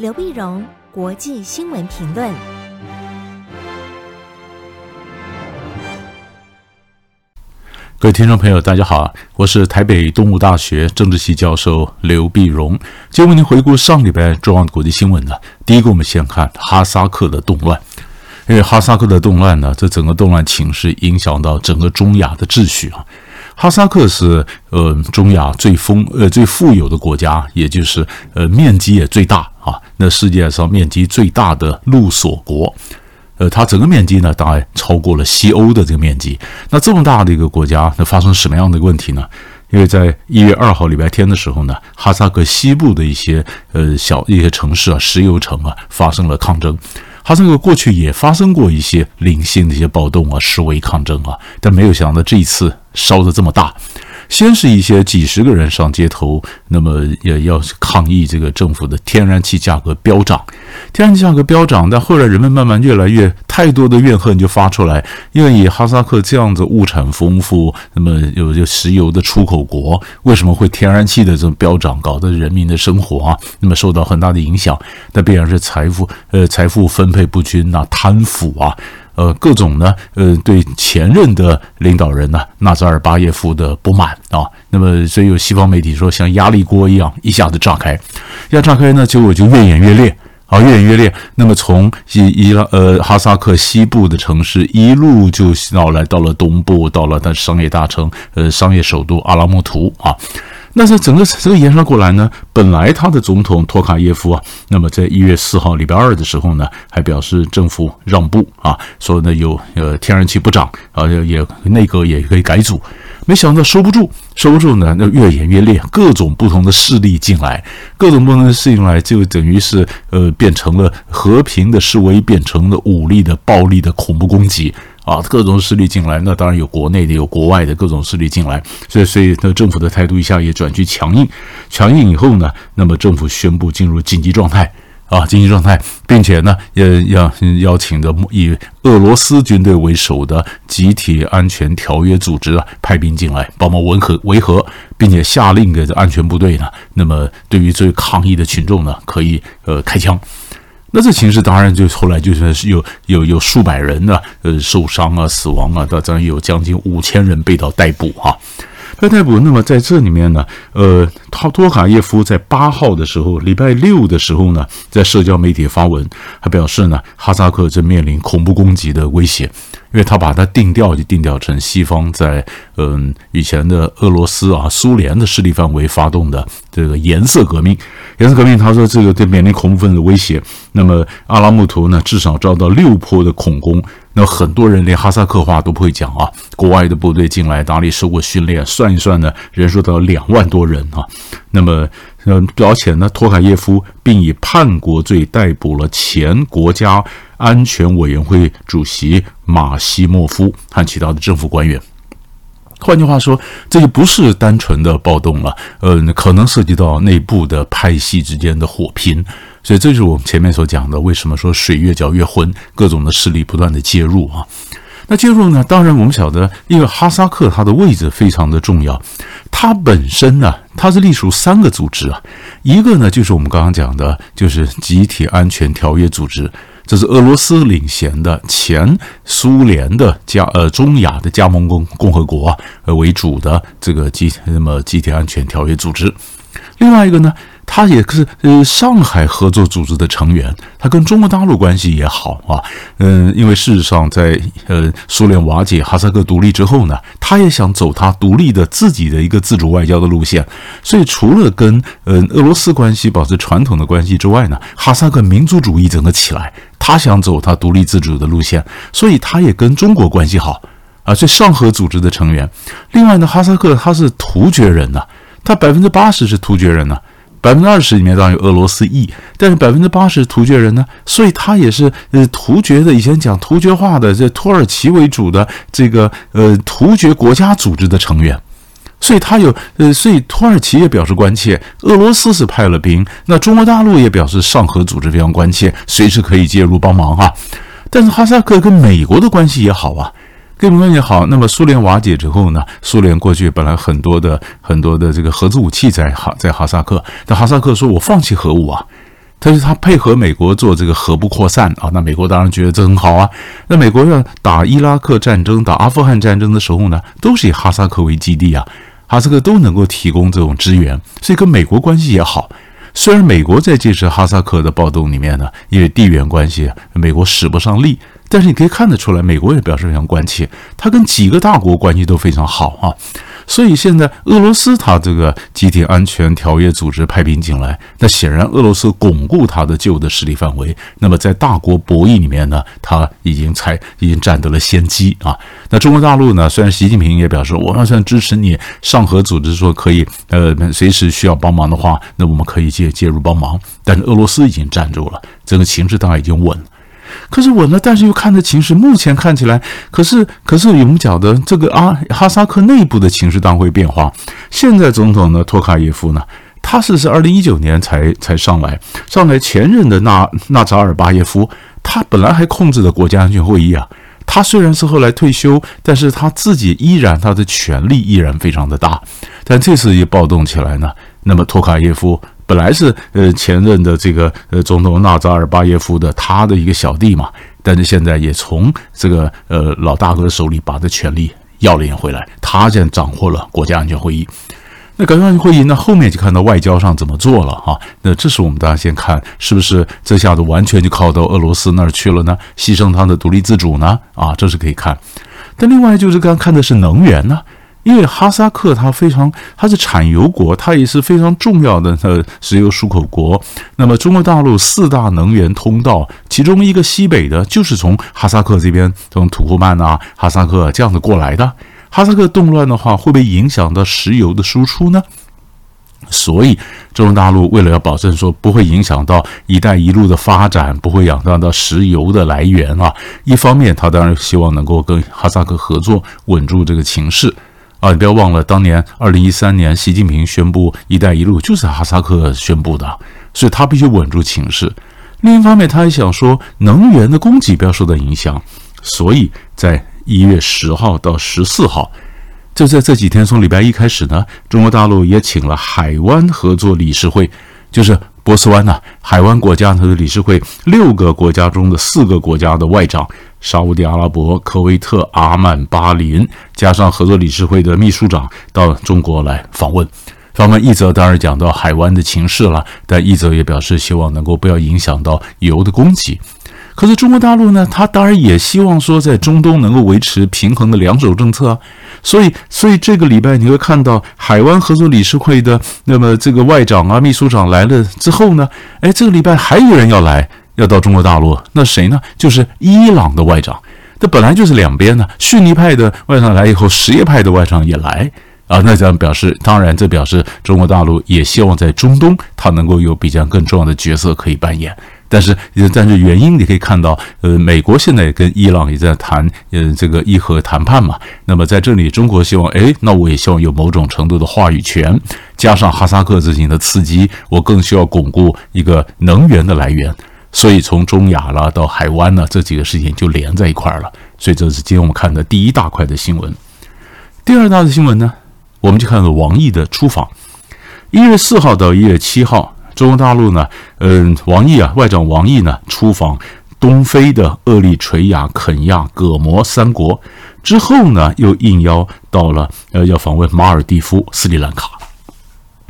刘碧荣，国际新闻评论。各位听众朋友，大家好，我是台北东吴大学政治系教授刘碧荣。今天为您回顾上礼拜重要的国际新闻呢。第一个，我们先看哈萨克的动乱。因为哈萨克的动乱呢，这整个动乱情势影响到整个中亚的秩序啊。哈萨克是呃中亚最丰呃最富有的国家，也就是呃面积也最大。那世界上面积最大的陆锁国。呃，它整个面积呢，大概超过了西欧的这个面积。那这么大的一个国家，那发生什么样的问题呢？因为在一月二号礼拜天的时候呢，哈萨克西部的一些呃小一些城市啊，石油城啊，发生了抗争。哈萨克过去也发生过一些零星的一些暴动啊、示威抗争啊，但没有想到这一次烧得这么大。先是一些几十个人上街头，那么也要抗议这个政府的天然气价格飙涨。天然气价格飙涨，但后来人们慢慢越来越太多的怨恨就发出来，因为以哈萨克这样子物产丰富，那么有有石油的出口国，为什么会天然气的这种飙涨，搞得人民的生活啊，那么受到很大的影响？那必然是财富呃财富分配不均呐，贪腐啊。呃，各种呢，呃，对前任的领导人呢，纳扎尔巴耶夫的不满啊，那么所以有西方媒体说，像压力锅一样一下子炸开，要炸开呢，结果就越演越烈啊，越演越烈。那么从伊伊拉呃哈萨克西部的城市一路就闹来到了东部，到了它商业大城呃商业首都阿拉木图啊。那在整个这个延伸过来呢，本来他的总统托卡耶夫啊，那么在一月四号礼拜二的时候呢，还表示政府让步啊，说呢有呃天然气不涨啊，也内阁也可以改组，没想到收不住，收不住呢，那越演越烈，各种不同的势力进来，各种不同的势力进来，就等于是呃变成了和平的示威，变成了武力的暴力的恐怖攻击。啊，各种势力进来，那当然有国内的，有国外的各种势力进来，所以，所以那政府的态度一下也转去强硬，强硬以后呢，那么政府宣布进入紧急状态，啊，紧急状态，并且呢，也要邀请的以俄罗斯军队为首的集体安全条约组织啊，派兵进来帮忙维和维和，并且下令给这安全部队呢，那么对于这抗议的群众呢，可以呃开枪。那这形势当然就后来就是有有有数百人呢，呃，受伤啊、死亡啊，到当然有将近五千人被到逮捕哈、啊，被逮捕。那么在这里面呢，呃，他托卡耶夫在八号的时候，礼拜六的时候呢，在社交媒体发文，他表示呢，哈萨克正面临恐怖攻击的威胁。因为他把它定调就定调成西方在嗯以前的俄罗斯啊苏联的势力范围发动的这个颜色革命，颜色革命，他说这个对面临恐怖分子的威胁。那么阿拉木图呢，至少遭到六波的恐攻。那很多人连哈萨克话都不会讲啊，国外的部队进来哪里受过训练？算一算呢，人数到两万多人啊。那么嗯，而且呢，托卡耶夫并以叛国罪逮捕了前国家。安全委员会主席马西莫夫和其他的政府官员。换句话说，这就不是单纯的暴动了，呃，可能涉及到内部的派系之间的火拼。所以，这就是我们前面所讲的，为什么说水越搅越浑，各种的势力不断的介入啊。那介入呢？当然，我们晓得，因为哈萨克它的位置非常的重要，它本身呢，它是隶属三个组织啊，一个呢就是我们刚刚讲的，就是集体安全条约组织。这是俄罗斯领衔的前苏联的加呃中亚的加盟共共和国呃为主的这个集那么集体安全条约组织，另外一个呢，他也是呃上海合作组织的成员，他跟中国大陆关系也好啊，嗯，因为事实上在呃苏联瓦解、哈萨克独立之后呢，他也想走他独立的自己的一个自主外交的路线，所以除了跟呃俄罗斯关系保持传统的关系之外呢，哈萨克民族主义整个起来。他想走他独立自主的路线，所以他也跟中国关系好啊，这上合组织的成员。另外呢，哈萨克他是突厥人呐、他百分之八十是突厥人呐、啊，百分之二十里面当然有俄罗斯裔，但是百分之八十是突厥人呢，所以他也是呃突厥的，以前讲突厥话的，这土耳其为主的这个呃突厥国家组织的成员。所以他有呃，所以土耳其也表示关切，俄罗斯是派了兵，那中国大陆也表示上合组织非常关切，随时可以介入帮忙哈、啊。但是哈萨克跟美国的关系也好啊，跟美国关系好。那么苏联瓦解之后呢，苏联过去本来很多的很多的这个核子武器在哈在哈萨克，但哈萨克说我放弃核武啊，但是他配合美国做这个核不扩散啊，那美国当然觉得这很好啊。那美国要打伊拉克战争、打阿富汗战争的时候呢，都是以哈萨克为基地啊，哈萨克都能够提供这种支援，所以跟美国关系也好。虽然美国在这次哈萨克的暴动里面呢，因为地缘关系，美国使不上力，但是你可以看得出来，美国也表示非常关切，他跟几个大国关系都非常好啊。所以现在俄罗斯他这个集体安全条约组织派兵进来，那显然俄罗斯巩固他的旧的势力范围。那么在大国博弈里面呢，他已经才已经占得了先机啊。那中国大陆呢，虽然习近平也表示我们算支持你上合组织说可以，呃，随时需要帮忙的话，那我们可以介介入帮忙。但是俄罗斯已经站住了，整个形势当然已经稳了。可是稳了，但是又看着情势，目前看起来，可是可是我们讲的这个阿哈萨克内部的情势当会变化。现在总统呢，托卡耶夫呢，他是是二零一九年才才上来，上来前任的纳纳扎尔巴耶夫，他本来还控制了国家安全会议啊。他虽然是后来退休，但是他自己依然他的权力依然非常的大。但这次一暴动起来呢，那么托卡耶夫。本来是呃前任的这个呃总统纳扎尔巴耶夫的他的一个小弟嘛，但是现在也从这个呃老大哥手里把这权力要了回来，他现在掌握了国家安全会议。那国家安全会议呢，后面就看到外交上怎么做了哈。那这是我们大家先看是不是这下子完全就靠到俄罗斯那儿去了呢？牺牲他的独立自主呢？啊，这是可以看。但另外就是刚看的是能源呢。因为哈萨克它非常，它是产油国，它也是非常重要的呃石油出口国。那么中国大陆四大能源通道，其中一个西北的，就是从哈萨克这边，从土库曼啊、哈萨克这样子过来的。哈萨克动乱的话，会不会影响到石油的输出呢？所以中国大陆为了要保证说不会影响到“一带一路”的发展，不会影响到石油的来源啊，一方面他当然希望能够跟哈萨克合作，稳住这个情势。啊，你不要忘了，当年二零一三年，习近平宣布“一带一路”就是哈萨克宣布的，所以他必须稳住情势。另一方面，他还想说能源的供给不要受到影响，所以在一月十号到十四号，就在这几天，从礼拜一开始呢，中国大陆也请了海湾合作理事会，就是。波斯湾呐、海湾国家它的理事会六个国家中的四个国家的外长，沙乌地阿拉伯、科威特、阿曼、巴林，加上合作理事会的秘书长到中国来访问。访问一则当然讲到海湾的情势了，但一则也表示希望能够不要影响到油的供给。可是中国大陆呢，他当然也希望说在中东能够维持平衡的两手政策啊。所以，所以这个礼拜你会看到海湾合作理事会的那么这个外长啊、秘书长来了之后呢，哎，这个礼拜还有人要来，要到中国大陆，那谁呢？就是伊朗的外长。这本来就是两边呢，逊尼派的外长来以后，什叶派的外长也来啊。那这样表示，当然这表示中国大陆也希望在中东，他能够有比较更重要的角色可以扮演。但是，但是原因你可以看到，呃，美国现在跟伊朗也在谈，呃，这个伊核谈判嘛。那么在这里，中国希望，哎，那我也希望有某种程度的话语权，加上哈萨克自行的刺激，我更需要巩固一个能源的来源。所以从中亚啦到海湾呢，这几个事情就连在一块儿了。所以这是今天我们看的第一大块的新闻。第二大的新闻呢，我们就看到王毅的出访，一月四号到一月七号。中国大陆呢，嗯，王毅啊，外长王毅呢，出访东非的厄立垂亚、肯亚、葛摩三国之后呢，又应邀到了呃，要访问马尔地夫、斯里兰卡。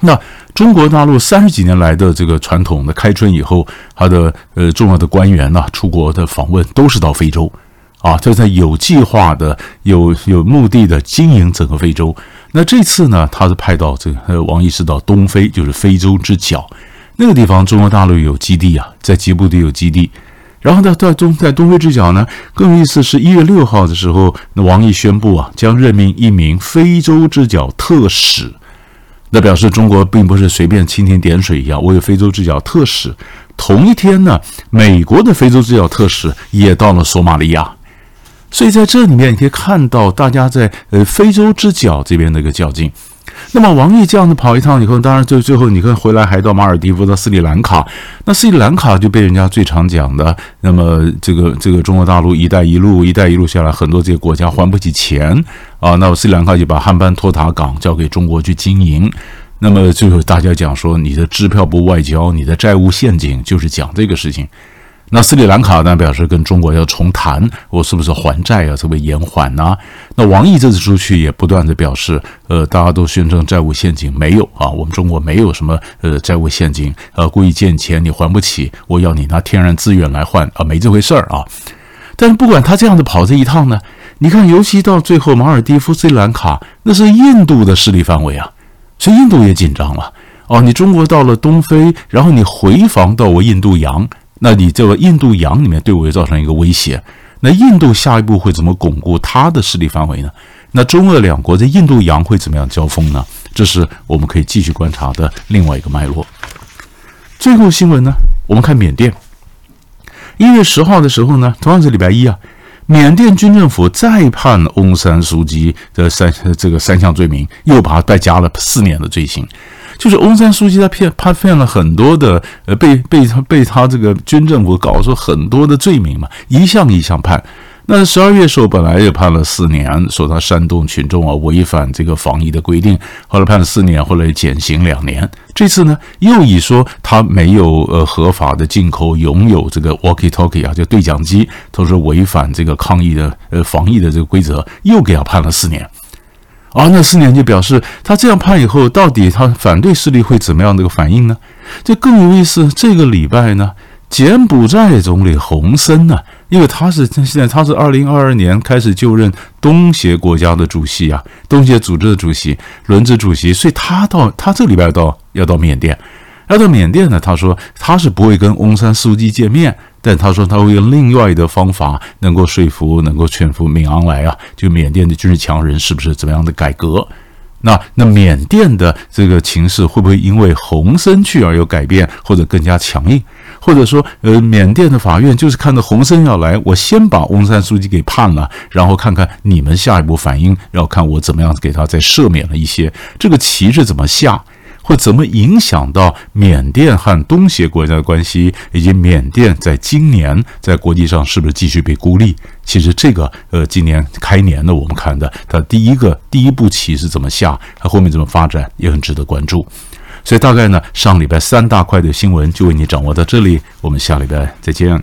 那中国大陆三十几年来的这个传统的开春以后，他的呃重要的官员呢，出国的访问都是到非洲。啊，就在有计划的、有有目的的经营整个非洲。那这次呢，他是派到这个呃，王毅是到东非，就是非洲之角。那个地方中国大陆有基地啊，在吉布地有基地，然后呢在东在东非之角呢，更有意思是一月六号的时候，那王毅宣布啊，将任命一名非洲之角特使，那表示中国并不是随便蜻蜓点水一样，我有非洲之角特使。同一天呢，美国的非洲之角特使也到了索马利亚，所以在这里面你可以看到大家在呃非洲之角这边的一个较劲。那么王毅这样子跑一趟以后，当然最最后你看回来还到马尔地夫，到斯里兰卡。那斯里兰卡就被人家最常讲的，那么这个这个中国大陆“一带一路”，“一带一路”下来，很多这些国家还不起钱啊。那么斯里兰卡就把汉班托塔港交给中国去经营。那么最后大家讲说，你的支票不外交，你的债务陷阱，就是讲这个事情。那斯里兰卡呢，表示跟中国要重谈，我是不是还债啊？这个延缓呐？那王毅这次出去也不断的表示，呃，大家都宣称债务陷阱没有啊，我们中国没有什么呃债务陷阱，呃，故意借钱你还不起，我要你拿天然资源来换啊，没这回事儿啊。但是不管他这样子跑这一趟呢，你看，尤其到最后马尔蒂夫、斯里兰卡，那是印度的势力范围啊，所以印度也紧张了哦。你中国到了东非，然后你回防到我印度洋。那你这个印度洋里面对我也造成一个威胁，那印度下一步会怎么巩固它的势力范围呢？那中俄两国在印度洋会怎么样交锋呢？这是我们可以继续观察的另外一个脉络。最后新闻呢，我们看缅甸，一月十号的时候呢，同样是礼拜一啊，缅甸军政府再判翁山苏姬的三这个三项罪名，又把他再加了四年的罪行。就是翁山书记他骗他骗了很多的呃被被他被他这个军政府搞出很多的罪名嘛，一项一项判。那十二月时候本来也判了四年，说他煽动群众啊违反这个防疫的规定，后来判了四年，后来减刑两年。这次呢又以说他没有呃合法的进口拥有这个 walkie talkie 啊就对讲机，他说违反这个抗疫的呃防疫的这个规则，又给他判了四年。啊，那四年就表示他这样判以后，到底他反对势力会怎么样的一个反应呢？这更有意思。这个礼拜呢，柬埔寨总理洪森呢，因为他是现在他是二零二二年开始就任东协国家的主席啊，东协组织的主席，轮值主席，所以他到他这礼拜到要到缅甸，要到缅甸呢，他说他是不会跟翁山书记见面。但他说他会用另外的方法，能够说服、能够劝服敏昂莱啊，就缅甸的军事强人是不是怎么样的改革？那那缅甸的这个情势会不会因为洪森去而有改变，或者更加强硬？或者说，呃，缅甸的法院就是看到洪森要来，我先把翁山书记给判了，然后看看你们下一步反应，要看我怎么样给他再赦免了一些，这个棋是怎么下？会怎么影响到缅甸和东协国家的关系，以及缅甸在今年在国际上是不是继续被孤立？其实这个呃，今年开年的我们看的，它第一个第一步棋是怎么下，它后面怎么发展也很值得关注。所以大概呢，上礼拜三大块的新闻就为你掌握到这里，我们下礼拜再见。